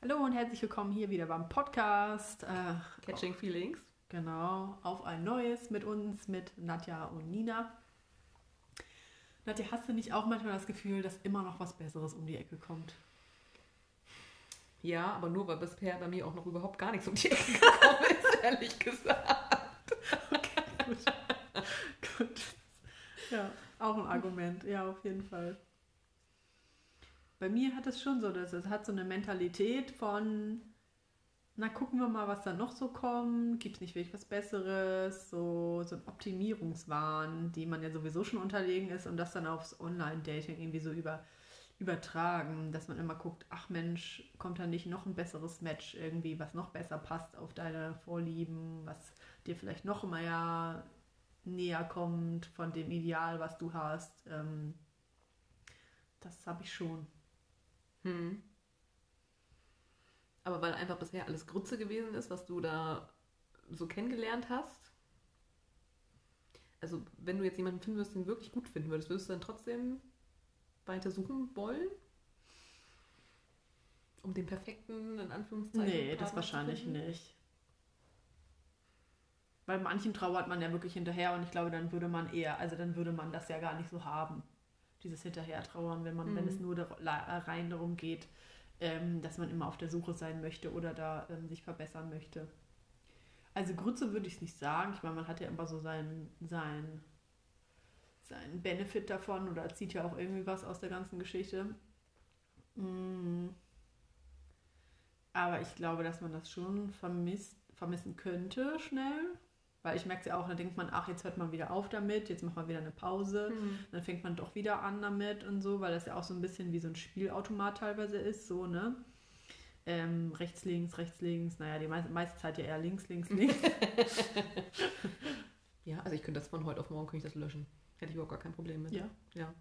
Hallo und herzlich willkommen hier wieder beim Podcast. Äh, Catching Feelings. Genau, auf ein neues mit uns, mit Nadja und Nina. Nadja, hast du nicht auch manchmal das Gefühl, dass immer noch was Besseres um die Ecke kommt? Ja, aber nur, weil bisher bei mir auch noch überhaupt gar nichts um die Ecke gekommen ist, ehrlich gesagt. Okay, gut. gut. Ja, auch ein Argument. Ja, auf jeden Fall. Bei mir hat es schon so, dass es hat so eine Mentalität von, na gucken wir mal, was da noch so kommt. Gibt es nicht wirklich was Besseres? So, so ein Optimierungswahn, die man ja sowieso schon unterlegen ist und das dann aufs Online-Dating irgendwie so über, übertragen, dass man immer guckt, ach Mensch, kommt da nicht noch ein besseres Match irgendwie, was noch besser passt auf deine Vorlieben, was dir vielleicht noch mehr näher kommt von dem Ideal, was du hast. Ähm, das habe ich schon. Hm. Aber weil einfach bisher alles Grütze gewesen ist, was du da so kennengelernt hast. Also, wenn du jetzt jemanden finden würdest, den du wirklich gut finden würdest, würdest du dann trotzdem weiter suchen wollen? Um den perfekten, in Anführungszeichen. Nee, das Partner wahrscheinlich zu finden? nicht. Bei manchen trauert man ja wirklich hinterher und ich glaube, dann würde man eher, also dann würde man das ja gar nicht so haben. Dieses Hinterher-Trauern, wenn man, wenn Mhm. es nur dar- rein darum geht, ähm, dass man immer auf der Suche sein möchte oder da ähm, sich verbessern möchte. Also Grütze würde ich es nicht sagen. Ich meine, man hat ja immer so seinen, seinen, seinen Benefit davon oder zieht ja auch irgendwie was aus der ganzen Geschichte. Mm. Aber ich glaube, dass man das schon vermisst, vermissen könnte schnell. Weil ich merke es ja auch, dann denkt man, ach, jetzt hört man wieder auf damit, jetzt macht man wieder eine Pause. Hm. Dann fängt man doch wieder an damit und so, weil das ja auch so ein bisschen wie so ein Spielautomat teilweise ist, so, ne? Ähm, rechts, links, rechts, links. Naja, die meiste, meiste Zeit ja eher links, links, links. Ja, also ich könnte das von heute auf morgen könnte ich das löschen. Hätte ich überhaupt gar kein Problem mit. ja. Ja.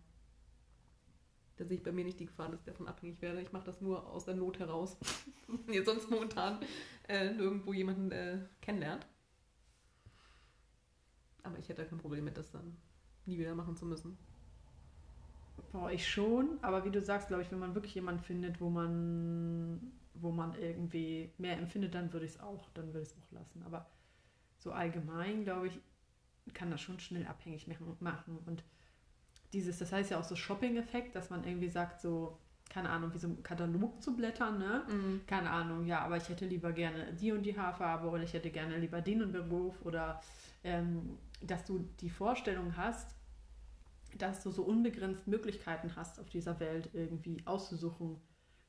Da sehe ich bei mir nicht die Gefahr, dass ich davon abhängig werde. Ich mache das nur aus der Not heraus. Jetzt sonst momentan äh, nirgendwo jemanden äh, kennenlernt. Aber ich hätte kein Problem mit, das dann nie wieder machen zu müssen. Boah, ich schon, aber wie du sagst, glaube ich, wenn man wirklich jemanden findet, wo man, wo man irgendwie mehr empfindet, dann würde ich es auch, dann würde ich es auch lassen. Aber so allgemein, glaube ich, kann das schon schnell abhängig machen-. Und dieses, das heißt ja auch so Shopping-Effekt, dass man irgendwie sagt, so, keine Ahnung, wie so ein Katalog zu blättern, ne? keine Ahnung, ja, aber ich hätte lieber gerne die und die Haarfarbe oder ich hätte gerne lieber den und den Beruf oder ähm, dass du die Vorstellung hast, dass du so unbegrenzt Möglichkeiten hast auf dieser Welt irgendwie auszusuchen,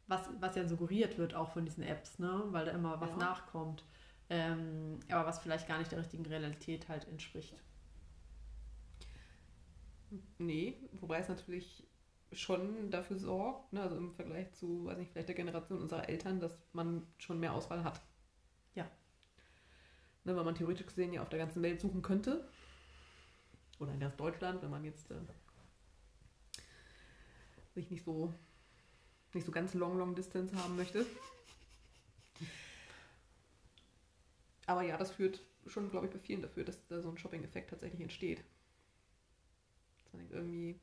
was, was ja suggeriert wird auch von diesen Apps, ne? weil da immer was Ja. nachkommt, ähm, aber was vielleicht gar nicht der richtigen Realität halt entspricht. Nee, wobei es natürlich schon dafür sorgt, ne, also im Vergleich zu, weiß nicht, vielleicht der Generation unserer Eltern, dass man schon mehr Auswahl hat. Ja. Ne, weil man theoretisch gesehen ja auf der ganzen Welt suchen könnte. Oder in ganz Deutschland, wenn man jetzt äh, sich nicht so nicht so ganz long, long distance haben möchte. Aber ja, das führt schon, glaube ich, bei vielen dafür, dass da so ein Shopping-Effekt tatsächlich entsteht. Dass man denkt, irgendwie,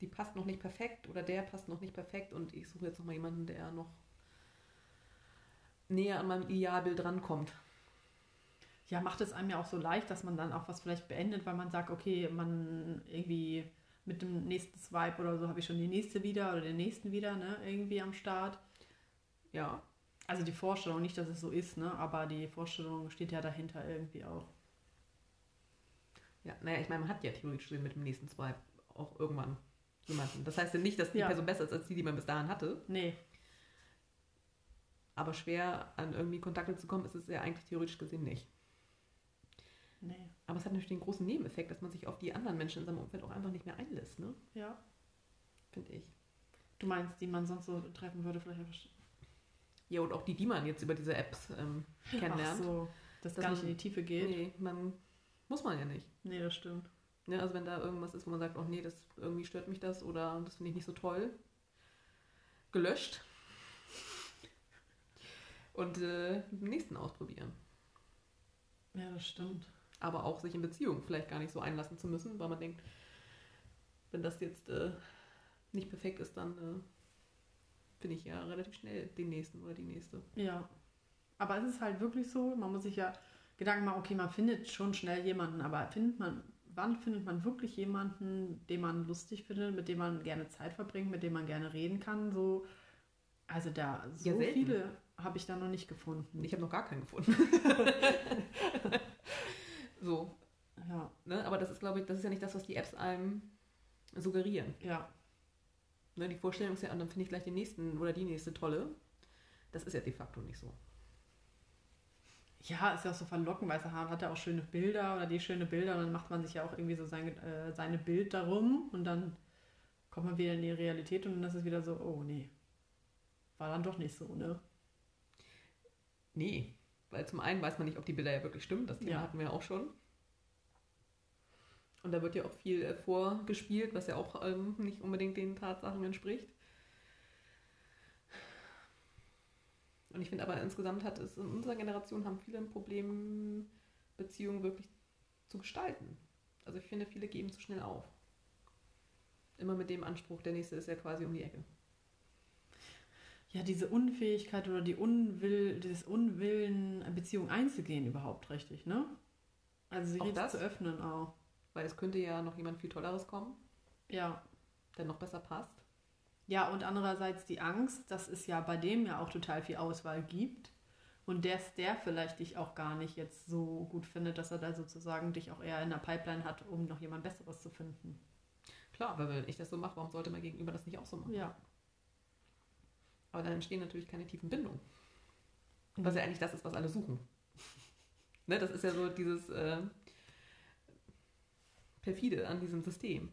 die passt noch nicht perfekt oder der passt noch nicht perfekt und ich suche jetzt noch mal jemanden, der noch näher an meinem Idealbild rankommt. Ja, macht es einem ja auch so leicht, dass man dann auch was vielleicht beendet, weil man sagt, okay, man irgendwie mit dem nächsten Swipe oder so habe ich schon die nächste wieder oder den nächsten wieder, ne, irgendwie am Start. Ja, Also die Vorstellung, nicht, dass es so ist, ne, aber die Vorstellung steht ja dahinter irgendwie auch. ja, naja, ich meine, man hat ja theoretisch gesehen mit dem nächsten Swipe auch irgendwann jemanden. Das heißt ja nicht, dass die Ja. Person besser ist als die, die man bis dahin hatte, Nee, aber schwer an irgendwie Kontakte zu kommen, ist es ja eigentlich theoretisch gesehen nicht. Nee. Aber es hat natürlich den großen Nebeneffekt, dass man sich auf die anderen Menschen in seinem Umfeld auch einfach nicht mehr einlässt, ne? Ja. Finde ich. Du meinst, die man sonst so treffen würde, vielleicht einfach. Ja, und auch die, die man jetzt über diese Apps ähm, kennenlernt. Ach so, dass Dass gar nicht in die Tiefe geht. Nee, man muss man ja nicht. Nee, das stimmt. Ne, also wenn da irgendwas ist, wo man sagt, oh nee, das irgendwie stört mich das oder das finde ich nicht so toll, gelöscht und äh, nächsten ausprobieren. Ja, das stimmt. Aber auch sich in Beziehungen vielleicht gar nicht so einlassen zu müssen, weil man denkt, wenn das jetzt äh, nicht perfekt ist, dann äh, finde ich ja relativ schnell den nächsten oder die nächste. Ja. Aber es ist halt wirklich so, man muss sich ja Gedanken machen, okay, man findet schon schnell jemanden, aber findet man, wann findet man wirklich jemanden, den man lustig findet, mit dem man gerne Zeit verbringt, mit dem man gerne reden kann? So, also da so Ja, viele habe ich da noch nicht gefunden. Ich habe noch gar keinen gefunden. so, ja, ne? Aber das ist, glaube ich, das ist ja nicht das, was die Apps einem suggerieren. ja, Ne? Die Vorstellung ist ja, und dann finde ich gleich den nächsten oder die nächste tolle. Das ist ja de facto nicht so. Ja, ist ja auch so verlockend, weißt du, Hahn hat ja auch schöne Bilder oder die schöne Bilder und dann macht man sich ja auch irgendwie so sein, äh, seine Bild darum und dann kommt man wieder in die Realität und dann ist es wieder so, oh nee, war dann doch nicht so, ne? Nee, weil zum einen weiß man nicht, ob die Bilder ja wirklich stimmen. Das Thema Ja. hatten wir ja auch schon. Und da wird ja auch viel äh, vorgespielt, was ja auch ähm, nicht unbedingt den Tatsachen entspricht. Und ich finde aber insgesamt hat es in unserer Generation haben viele ein Problem, Beziehungen wirklich zu gestalten. Also ich finde, viele geben zu schnell auf. Immer mit dem Anspruch, der nächste ist ja quasi um die Ecke. Ja, diese Unfähigkeit oder die Unwill, dieses Unwillen, Beziehung einzugehen überhaupt richtig, ne? Also sich das? zu öffnen auch. Weil es könnte ja noch jemand viel Tolleres kommen, Ja. der noch besser passt. Ja, und andererseits die Angst, dass es ja bei dem ja auch total viel Auswahl gibt und dass der vielleicht dich auch gar nicht jetzt so gut findet, dass er da sozusagen dich auch eher in der Pipeline hat, um noch jemand Besseres zu finden. Klar, weil wenn ich das so mache, warum sollte mein Gegenüber das nicht auch so machen? Ja. Aber dann entstehen natürlich keine tiefen Bindungen. Was ja eigentlich das ist, was alle suchen. ne, das ist ja so dieses äh, perfide an diesem System.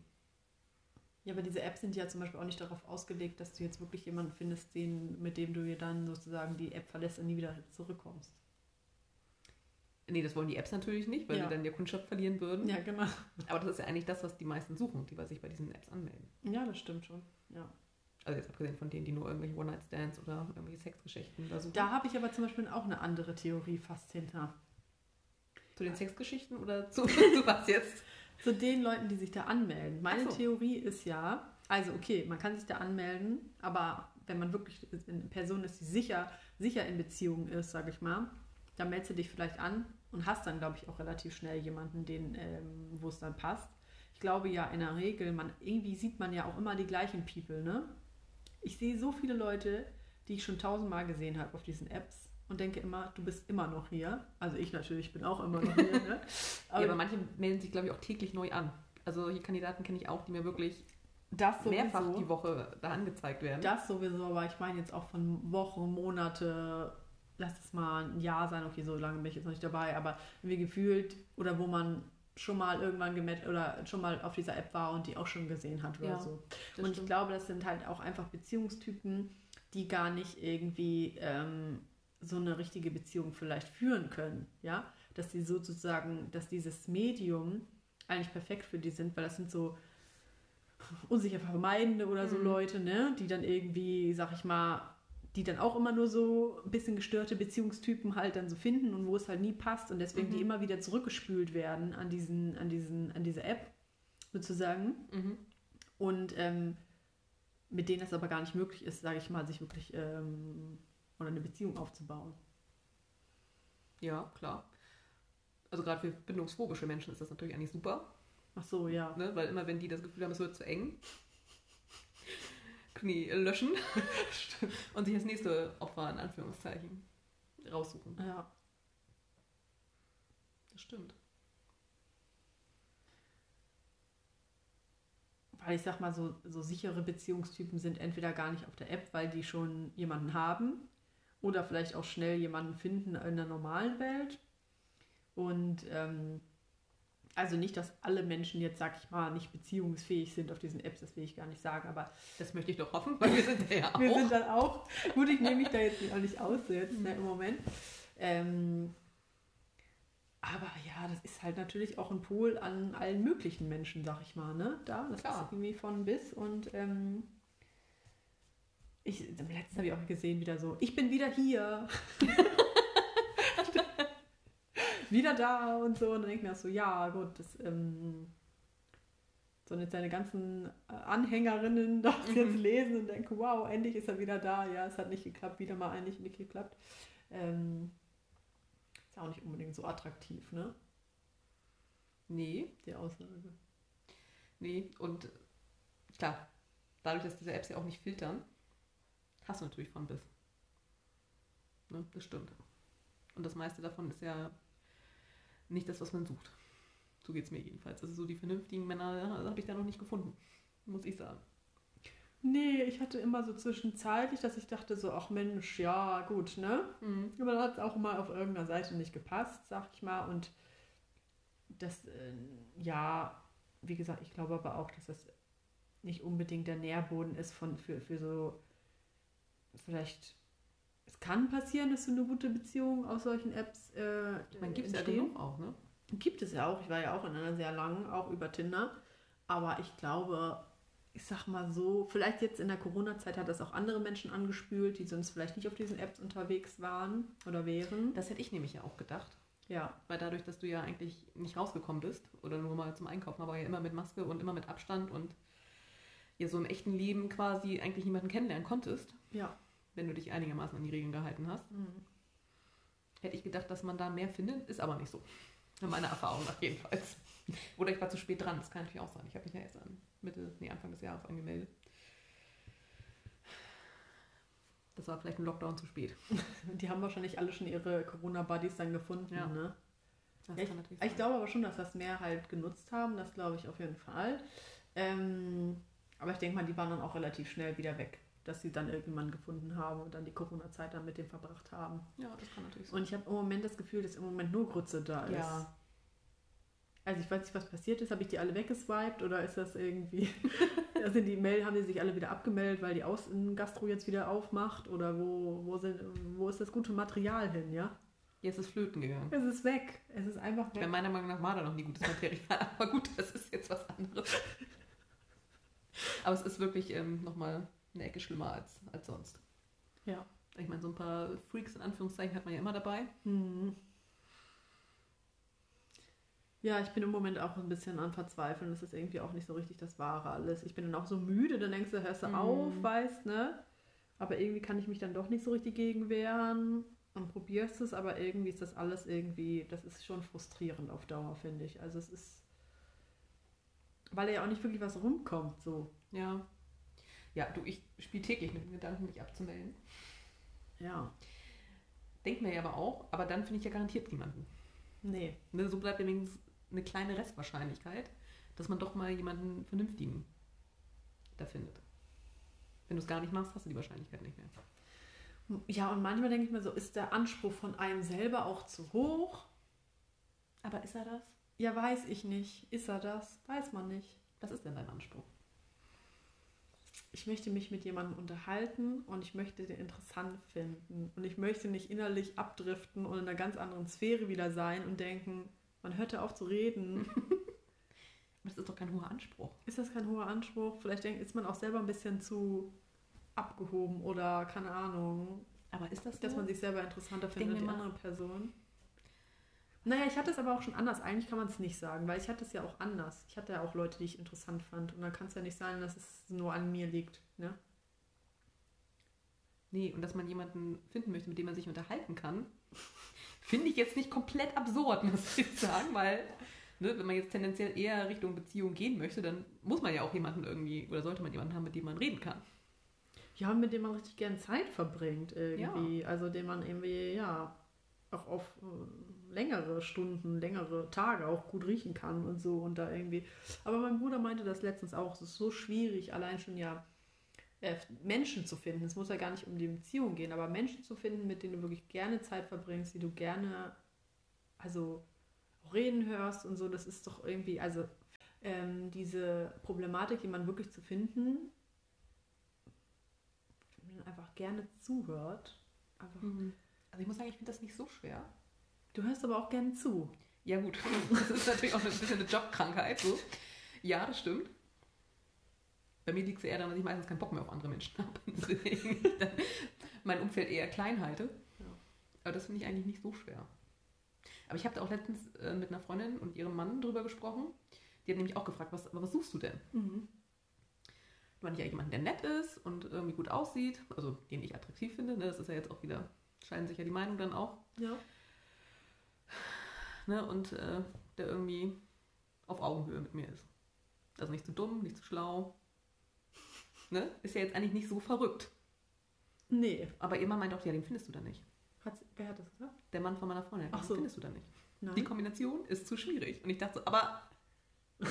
Ja, aber diese Apps sind ja zum Beispiel auch nicht darauf ausgelegt, dass du jetzt wirklich jemanden findest, den, mit dem du dir dann sozusagen die App verlässt und nie wieder zurückkommst. Nee, das wollen die Apps natürlich nicht, weil Ja. sie dann die Kundschaft verlieren würden. Ja, genau. Aber das ist ja eigentlich das, was die meisten suchen, die sich bei diesen Apps anmelden. Ja, das stimmt schon. Ja. Also jetzt abgesehen von denen, die nur irgendwelche One-Night-Stands oder irgendwelche Sexgeschichten da suchen. Da habe ich aber zum Beispiel auch eine andere Theorie fast hinter. Zu den Sexgeschichten oder zu, zu was jetzt? Zu den Leuten, die sich da anmelden. Meine so. Theorie ist ja, also okay, man kann sich da anmelden, aber wenn man wirklich eine Person ist, die sicher, sicher in Beziehung ist, sage ich mal, dann meldest du dich vielleicht an und hast dann, glaube ich, auch relativ schnell jemanden, den, ähm, wo es dann passt. Ich glaube ja in der Regel, man, irgendwie sieht man ja auch immer die gleichen People, ne? Ich sehe so viele Leute, die ich schon tausendmal gesehen habe auf diesen Apps und denke immer, du bist immer noch hier. Also ich natürlich bin auch immer noch hier, ne? Aber, ja, aber manche melden sich, glaube ich, auch täglich neu an. Also solche Kandidaten kenne ich auch, die mir wirklich das sowieso. mehrfach die Woche da angezeigt werden. Das sowieso, aber ich meine jetzt auch von Wochen, Monate, lass es mal ein Jahr sein, okay, so lange bin ich jetzt noch nicht dabei, aber wie gefühlt oder wo man schon mal irgendwann gemeldet oder schon mal auf dieser App war und die auch schon gesehen hat oder Ja, so. Und ich stimmt. glaube, das sind halt auch einfach Beziehungstypen, die gar nicht irgendwie ähm, so eine richtige Beziehung vielleicht führen können, ja, dass die sozusagen, dass dieses Medium eigentlich perfekt für die sind, weil das sind so unsicher vermeidende oder so Mhm. Leute, ne, die dann irgendwie, sag ich mal, die dann auch immer nur so ein bisschen gestörte Beziehungstypen halt dann so finden und wo es halt nie passt und deswegen Mhm. die immer wieder zurückgespült werden an diesen, an diesen, an diese App sozusagen Mhm. und ähm, mit denen es aber gar nicht möglich ist, sage ich mal, sich wirklich ähm, oder eine Beziehung aufzubauen. Ja, klar. Also gerade für bindungsphobische Menschen ist das natürlich eigentlich super, Ach so, ja. ne? weil immer wenn die das Gefühl haben, es wird zu eng, die löschen und sich das nächste Opfer in Anführungszeichen raussuchen. Ja. Das stimmt. Weil ich sag mal, so, so sichere Beziehungstypen sind entweder gar nicht auf der App, weil die schon jemanden haben oder vielleicht auch schnell jemanden finden in der normalen Welt. Und ähm, also nicht, dass alle Menschen jetzt, sag ich mal, nicht beziehungsfähig sind auf diesen Apps, das will ich gar nicht sagen, aber Das möchte ich doch hoffen, weil wir sind ja auch. wir sind dann auch, gut, ich nehme mich da jetzt auch nicht aus jetzt ne, im Moment. Ähm, aber ja, das ist halt natürlich auch ein Pool an allen möglichen Menschen, sag ich mal, ne? Da, das Klar. ist irgendwie von bis und ähm, ich, letztens habe ich auch gesehen, wieder so, ich bin wieder hier. wieder da und so. Und dann denke ich mir auch so, ja, gut, das, ähm, sondern jetzt seine ganzen äh, Anhängerinnen das jetzt Mhm. lesen und denken, wow, endlich ist er wieder da. Ja, es hat nicht geklappt, wieder mal eigentlich nicht geklappt. Ähm, ist ja auch nicht unbedingt so attraktiv, ne? Nee, Die Aussage. nee. Und klar, dadurch, dass diese Apps ja auch nicht filtern, hast du natürlich von bis. Ne, das stimmt. Und das meiste davon ist ja nicht das, was man sucht. So geht es mir jedenfalls. Also so die vernünftigen Männer habe ich da noch nicht gefunden, muss ich sagen. Nee, ich hatte immer so zwischenzeitlich, dass ich dachte so, ach Mensch, ja, gut, ne? Aber dann hat es auch mal auf irgendeiner Seite nicht gepasst, sag ich mal. Und das, äh, ja, wie gesagt, ich glaube aber auch, dass das nicht unbedingt der Nährboden ist von, für, für so, vielleicht, es kann passieren, dass so eine gute Beziehung aus solchen Apps äh, Man gibt es ja genug auch, ne? Gibt es ja auch. Ich war ja auch in einer sehr langen, auch über Tinder. Aber ich glaube, ich sag mal so, vielleicht jetzt in der Corona-Zeit hat das auch andere Menschen angespült, die sonst vielleicht nicht auf diesen Apps unterwegs waren oder wären. Das hätte ich nämlich ja auch gedacht. Ja, Weil dadurch, dass du ja eigentlich nicht rausgekommen bist oder nur mal zum Einkaufen, aber ja immer mit Maske und immer mit Abstand und ja so im echten Leben quasi eigentlich niemanden kennenlernen konntest, ja. Wenn du dich einigermaßen an die Regeln gehalten hast, Mhm. hätte ich gedacht, dass man da mehr findet, ist aber nicht so. Meiner Erfahrung nach jedenfalls. Oder ich war zu spät dran, das kann natürlich auch sein. Ich habe mich ja erst an Mitte, nee, Anfang des Jahres angemeldet. Das war vielleicht ein Lockdown zu spät. Die haben wahrscheinlich alle schon ihre Corona-Buddies dann gefunden. Ja. Ne? Das Ja, kann natürlich Ich sein. glaube aber schon, dass das mehr halt genutzt haben. Das glaube ich auf jeden Fall. Ähm, aber ich denke mal, die waren dann auch relativ schnell wieder weg. Dass sie dann irgendjemanden gefunden haben und dann die Corona-Zeit dann mit dem verbracht haben. Ja, das kann natürlich sein. Und ich habe im Moment das Gefühl, dass im Moment nur Grütze da ist. Ja. Also ich weiß nicht, was passiert ist. Habe ich die alle weggeswiped oder ist das irgendwie... also die Mail haben die sich alle wieder abgemeldet, weil die Außengastro jetzt wieder aufmacht? Oder wo, wo, sind, wo ist das gute Material hin, ja? Jetzt ist Flöten gegangen. Es ist weg. Es ist einfach Ja, weg. meiner Meinung nach war da noch nie gutes Material, aber gut, das ist jetzt was anderes. Aber es ist wirklich ähm, nochmal eine Ecke schlimmer als, als sonst. Ja. Ich meine, so ein paar Freaks in Anführungszeichen hat man ja immer dabei. Hm. Ja, ich bin im Moment auch ein bisschen am Verzweifeln. Das ist irgendwie auch nicht so richtig das Wahre alles. Ich bin dann auch so müde, dann denkst du, hörst du Mhm. auf, weißt, ne? Aber irgendwie kann ich mich dann doch nicht so richtig gegen wehren und probierst es, aber irgendwie ist das alles irgendwie, das ist schon frustrierend auf Dauer, finde ich. Also es ist, weil ja auch nicht wirklich was rumkommt, so. Ja. Ja, du, ich spiele täglich mit dem Gedanken, mich abzumelden. Ja, Denkt mir ja aber auch, aber dann finde ich ja garantiert niemanden. nee. Ne, so bleibt übrigens eine kleine Restwahrscheinlichkeit, dass man doch mal jemanden Vernünftigen da findet. Wenn du es gar nicht machst, hast du die Wahrscheinlichkeit nicht mehr. Ja, und manchmal denke ich mir so, ist der Anspruch von einem selber auch zu hoch? Aber ist er das? Ja, weiß ich nicht. Ist er das? Weiß man nicht. Was ist denn dein Anspruch? Ich möchte mich mit jemandem unterhalten und ich möchte den interessant finden. Und ich möchte nicht innerlich abdriften und in einer ganz anderen Sphäre wieder sein und denken, man hörte auf zu reden. Aber das ist doch kein hoher Anspruch. Ist das kein hoher Anspruch? Vielleicht denkt, ist man auch selber ein bisschen zu abgehoben oder keine Ahnung, Aber ist das dass so? man sich selber interessanter findet als die andere Person. Naja, ich hatte es aber auch schon anders. Eigentlich kann man es nicht sagen, weil ich hatte es ja auch anders. Ich hatte ja auch Leute, die ich interessant fand. Und dann kann es ja nicht sein, dass es nur an mir liegt. Ne? Nee, und dass man jemanden finden möchte, mit dem man sich unterhalten kann, finde ich jetzt nicht komplett absurd, muss ich sagen, weil, ne, wenn man jetzt tendenziell eher Richtung Beziehung gehen möchte, dann muss man ja auch jemanden irgendwie, oder sollte man jemanden haben, mit dem man reden kann. Ja, mit dem man richtig gerne Zeit verbringt irgendwie. Also den man irgendwie, ja, auch auf äh, längere Stunden, längere Tage auch gut riechen kann und so und da irgendwie. Aber mein Bruder meinte das letztens auch, es ist so schwierig, allein schon ja äh, Menschen zu finden. Es muss ja gar nicht um die Beziehung gehen, aber Menschen zu finden, mit denen du wirklich gerne Zeit verbringst, die du gerne, also auch reden hörst und so, das ist doch irgendwie, also ähm, diese Problematik, jemanden wirklich zu finden, man einfach gerne zuhört. Einfach, Also ich muss sagen, ich finde das nicht so schwer. Du hörst aber auch gerne zu. Ja gut, das ist natürlich auch ein bisschen eine Jobkrankheit. So. Ja, das stimmt. Bei mir liegt es eher daran, dass ich meistens keinen Bock mehr auf andere Menschen habe. Deswegen mein Umfeld eher klein halte. Ja. Aber das finde ich eigentlich nicht so schwer. Aber ich habe da auch letztens äh, mit einer Freundin und ihrem Mann drüber gesprochen. Die hat nämlich auch gefragt, was, aber was suchst du denn? Mhm. Du meinst ja jemanden, der nett ist und irgendwie gut aussieht, also den ich attraktiv finde. Ne? Das ist ja jetzt auch wieder, scheinen sich ja die Meinung dann auch. Ja. Ne? Und äh, der irgendwie auf Augenhöhe mit mir ist. Also nicht zu dumm, nicht zu schlau. Ne? Ist ja jetzt eigentlich nicht so verrückt. Nee. Aber ihr Mann meint auch, ja, den findest du da nicht. Hat, wer hat das gesagt? Der Mann von meiner Freundin, Ach den so. findest du da nicht. Nein. Die Kombination ist zu schwierig. Und ich dachte so, aber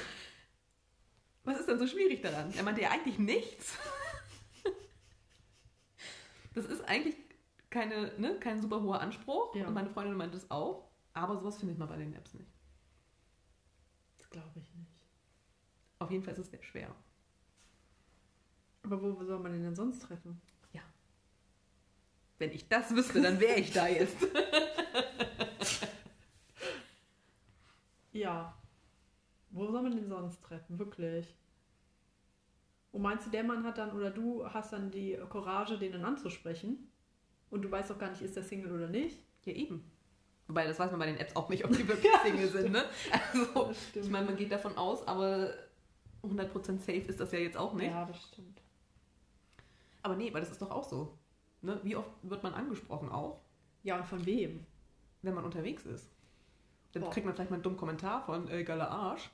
was ist denn so schwierig daran? Er meinte ja eigentlich nichts. Das ist eigentlich keine, ne, kein super hoher Anspruch. Ja. Und meine Freundin meinte es auch. Aber sowas findet man bei den Apps nicht. Das glaube ich nicht. Auf jeden Fall ist es sehr schwer. Aber wo soll man den denn sonst treffen? Wenn ich das wüsste, dann wäre ich da jetzt. Ja. Wo soll man den sonst treffen? Wirklich. Und meinst du, der Mann hat dann oder du hast dann die Courage, den dann anzusprechen? Und du weißt doch gar nicht, ist der Single oder nicht? Ja, eben. Wobei, das weiß man bei den Apps auch nicht, ob die wirklich Single sind, ne? Also, ich meine, man geht davon aus, aber 100% safe ist das ja jetzt auch nicht. Ja, das stimmt. Aber nee, weil das ist doch auch so. Ne? Wie oft wird man angesprochen auch, Ja, und von wem? wenn man unterwegs ist? Dann Boah. kriegt man vielleicht mal einen dummen Kommentar von, äh, geiler Arsch.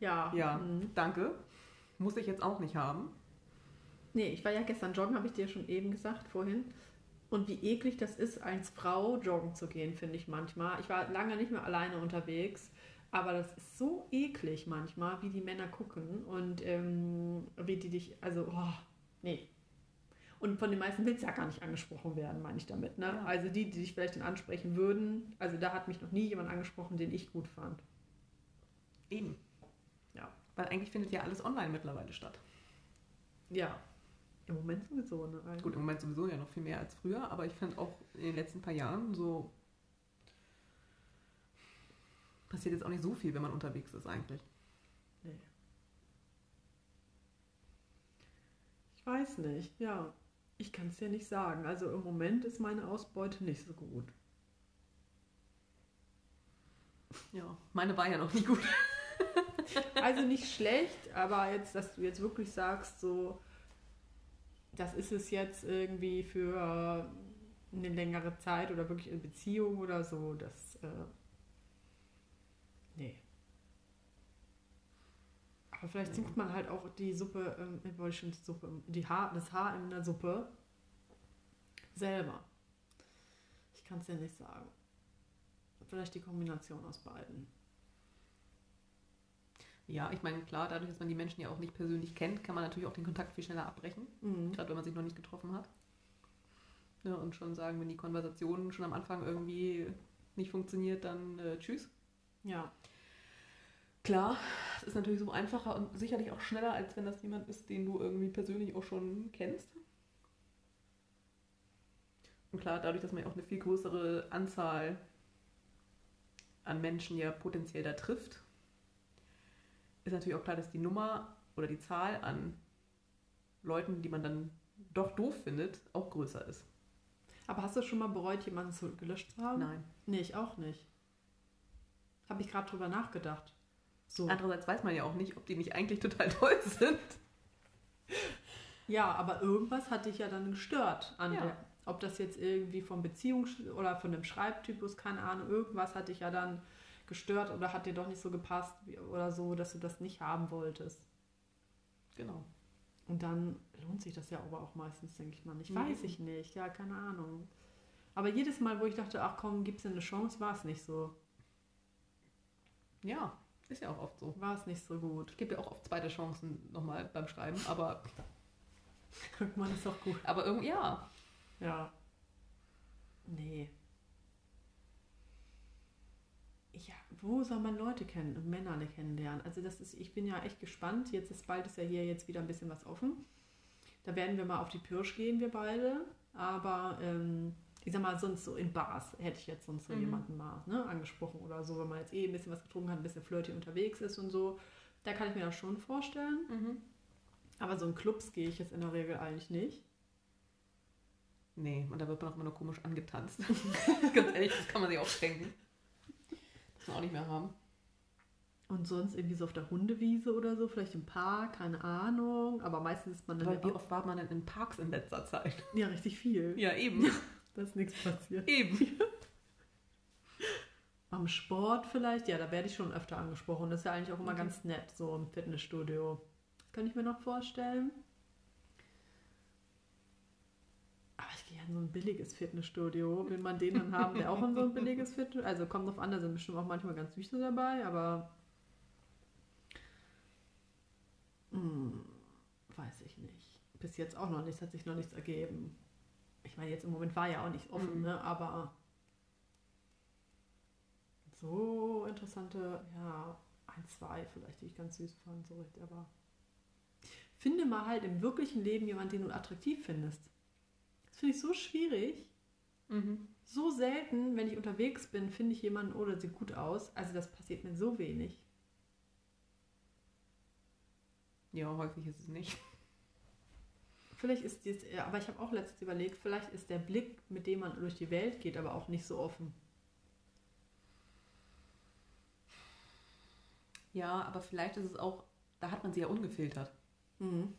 Ja. Ja, Mhm. danke. Muss ich jetzt auch nicht haben. Nee, ich war ja gestern joggen, habe ich dir schon eben gesagt vorhin. Und wie eklig das ist, als Frau joggen zu gehen, finde ich manchmal. Ich war lange nicht mehr alleine unterwegs, aber das ist so eklig manchmal, wie die Männer gucken und ähm, wie die dich, also, oh, nee. Und von den meisten willst du ja gar nicht angesprochen werden, meine ich damit. Ne? Ja. Also die, die dich vielleicht dann ansprechen würden, also da hat mich noch nie jemand angesprochen, den ich gut fand. Eben. Ja. Weil eigentlich findet ja alles online mittlerweile statt. Ja. Im Moment sowieso, ne? Gut, im Moment sowieso ja noch viel mehr als früher, aber ich fand auch in den letzten paar Jahren so passiert jetzt auch nicht so viel, wenn man unterwegs ist eigentlich. Nee. Ich weiß nicht, ja. Ich kann es dir nicht sagen. Also im Moment ist meine Ausbeute nicht so gut. Ja, meine war ja noch nie gut. Also nicht schlecht, aber jetzt, dass du jetzt wirklich sagst, so, das ist es jetzt irgendwie für eine längere Zeit oder wirklich eine Beziehung oder so, das, äh, nee. Aber vielleicht sucht man halt auch die Suppe, ähm, ich wollte schon Suppe, die Haar, das Haar in der Suppe selber. Ich kann es dir nicht sagen. Vielleicht die Kombination aus beiden. Ja, ich meine, klar, dadurch, dass man die Menschen ja auch nicht persönlich kennt, kann man natürlich auch den Kontakt viel schneller abbrechen. Mhm. Gerade wenn man sich noch nicht getroffen hat. Ja, und schon sagen, wenn die Konversation schon am Anfang irgendwie nicht funktioniert, dann äh, tschüss. Ja. Klar, es ist natürlich so einfacher und sicherlich auch schneller, als wenn das jemand ist, den du irgendwie persönlich auch schon kennst. Und klar, dadurch, dass man ja auch eine viel größere Anzahl an Menschen ja potenziell da trifft, ist natürlich auch klar, dass die Nummer oder die Zahl an Leuten, die man dann doch doof findet, auch größer ist. Aber hast du schon mal bereut, jemanden zu, gelöscht zu haben? Nein. Nee, ich auch nicht. Habe ich gerade drüber nachgedacht. So. Andererseits weiß man ja auch nicht, ob die nicht eigentlich total toll sind. Ja, aber irgendwas hat dich ja dann gestört. An Ja. der, ob das jetzt irgendwie vom Beziehungs- oder von dem Schreibtypus, keine Ahnung, irgendwas hat dich ja dann gestört oder hat dir doch nicht so gepasst oder so, dass du das nicht haben wolltest. Genau. Und dann lohnt sich das ja aber auch meistens, denke ich mal. Ich Nee. weiß ich nicht, ja, keine Ahnung. Aber jedes Mal, wo ich dachte, ach komm, gib's dir eine Chance, war es nicht so. Ja, ist ja auch oft so. War es nicht so gut. Ich gebe ja auch oft zweite Chancen nochmal beim Schreiben, aber, mal, ist doch gut. aber irgendwie, ja. Ja. Nee. Ja, wo soll man Leute kennen und Männer kennenlernen? Also das ist, ich bin ja echt gespannt. Jetzt ist bald ist ja hier jetzt wieder ein bisschen was offen. Da werden wir mal auf die Pirsch gehen, wir beide. Aber ähm, ich sag mal, sonst so in Bars hätte ich jetzt sonst so Mhm. jemanden mal ne, angesprochen oder so, wenn man jetzt eh ein bisschen was getrunken hat, ein bisschen flirty unterwegs ist und so. Da kann ich mir das schon vorstellen. Mhm. Aber so in Clubs gehe ich jetzt in der Regel eigentlich nicht. Nee, und da wird man auch immer nur komisch angetanzt. Ganz ehrlich, das kann man sich auch schenken. Man auch nicht mehr haben. Und sonst irgendwie so auf der Hundewiese oder so, vielleicht im Park, keine Ahnung. Aber meistens ist man dann Weil wie oft war man denn in Parks in letzter Zeit? Ja, richtig viel. Ja, eben. Da ist nichts passiert. eben. Am Sport vielleicht, ja, da werde ich schon öfter angesprochen. Das ist ja eigentlich auch immer Okay. ganz nett, so im Fitnessstudio. Das kann ich mir noch vorstellen. Ja in so ein billiges Fitnessstudio. Will man den dann haben, der auch in so ein billiges Fitnessstudio? Also kommt drauf an, da sind bestimmt auch manchmal ganz Süße dabei, aber hm, weiß ich nicht. Bis jetzt auch noch nichts, hat sich noch nichts ergeben. Ich meine, jetzt im Moment war ja auch nicht offen, Mhm. ne? aber so interessante, ja, ein, zwei vielleicht, die ich ganz süß fand, so richtig, aber finde mal halt im wirklichen Leben jemanden, den du attraktiv findest. Das finde ich so schwierig. Mhm. So selten, wenn ich unterwegs bin, finde ich jemanden, oh, der sieht gut aus. Also das passiert mir so wenig. Ja, häufig ist es nicht. Vielleicht ist dies, ja, aber ich habe auch letztens überlegt, vielleicht ist der Blick, mit dem man durch die Welt geht, aber auch nicht so offen. Ja, aber vielleicht ist es auch, da hat man sie ja ungefiltert. Mhm.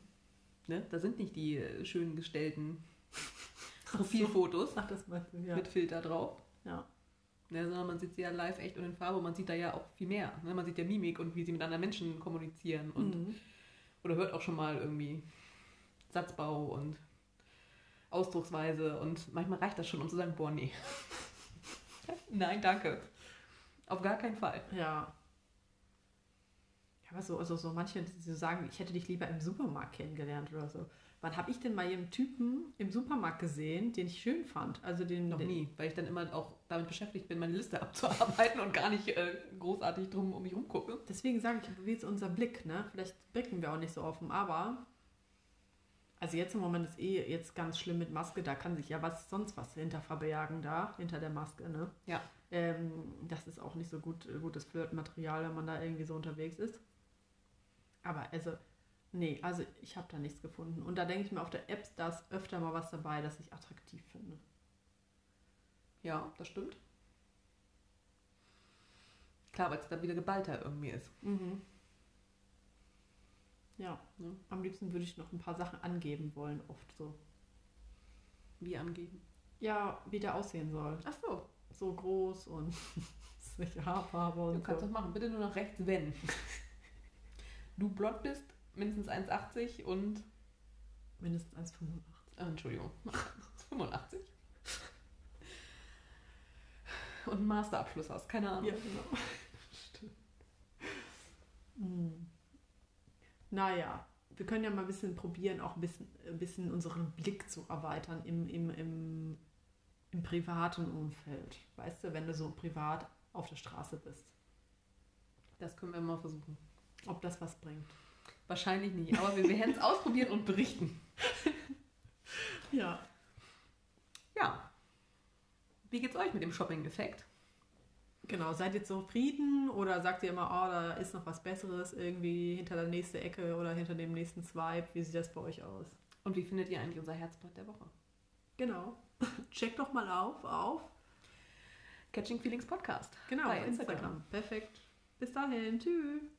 Ne? Da sind nicht die äh, schön gestellten Profilfotos Ach, das meinst du, ja. mit Filter drauf. ja. Ne, sondern man sieht sie ja live echt und in Farbe und man sieht da ja auch viel mehr. Ne? Man sieht ja Mimik und wie sie mit anderen Menschen kommunizieren und Mhm. oder hört auch schon mal irgendwie Satzbau und Ausdrucksweise und manchmal reicht das schon, um zu sagen, boah, nee. Nein, danke. Auf gar keinen Fall. Ja. Ja, aber so, also so manche, die so sagen, ich hätte dich lieber im Supermarkt kennengelernt oder so. Wann habe ich denn mal einen Typen im Supermarkt gesehen, den ich schön fand? Also den, Noch den, nie, weil ich dann immer auch damit beschäftigt bin, meine Liste abzuarbeiten und gar nicht äh, großartig drum um mich rumgucke. Deswegen sage ich, wie ist unser Blick, ne? Vielleicht blicken wir auch nicht so offen, aber also jetzt im Moment ist eh jetzt ganz schlimm mit Maske, da kann sich ja was sonst was hinter verbergen da, hinter der Maske, ne? Ja. Ähm, das ist auch nicht so gut, gutes Flirtmaterial, wenn man da irgendwie so unterwegs ist. Aber also, nee, also ich habe da nichts gefunden. Und da denke ich mir, auf der App da ist öfter mal was dabei, das ich attraktiv finde. Ja, das stimmt. Klar, weil es dann wieder geballter irgendwie ist. Mhm. Ja, Ne? am liebsten würde ich noch ein paar Sachen angeben wollen, oft so. Wie angeben. Ja, wie der aussehen soll. Ach so, So groß und welche Haarfarbe du und kannst so. das machen. Bitte nur nach rechts, wenn. Du blond bist, mindestens 1,80 und. Mindestens 1,85. Ah, Entschuldigung. 85. Und einen Masterabschluss hast, keine Ahnung. Ja, genau. Stimmt. Hm. Naja, wir können ja mal ein bisschen probieren, auch ein bisschen, ein bisschen unseren Blick zu erweitern im, im, im, im privaten Umfeld. Weißt du, wenn du so privat auf der Straße bist, Das können wir mal versuchen. ob das was bringt. Wahrscheinlich nicht, aber wir werden es ausprobieren und berichten. Ja. Ja. Wie geht's euch mit dem Shopping-Effekt? Genau, seid ihr zufrieden oder sagt ihr immer, oh, da ist noch was Besseres irgendwie hinter der nächsten Ecke oder hinter dem nächsten Swipe? Wie sieht das bei euch aus? Und wie findet ihr eigentlich unser Herzblatt der Woche? Genau. Check doch mal auf, auf. Catching Feelings Podcast. Genau, Bei Instagram. Instagram. Perfekt. Bis dahin. Tschüss.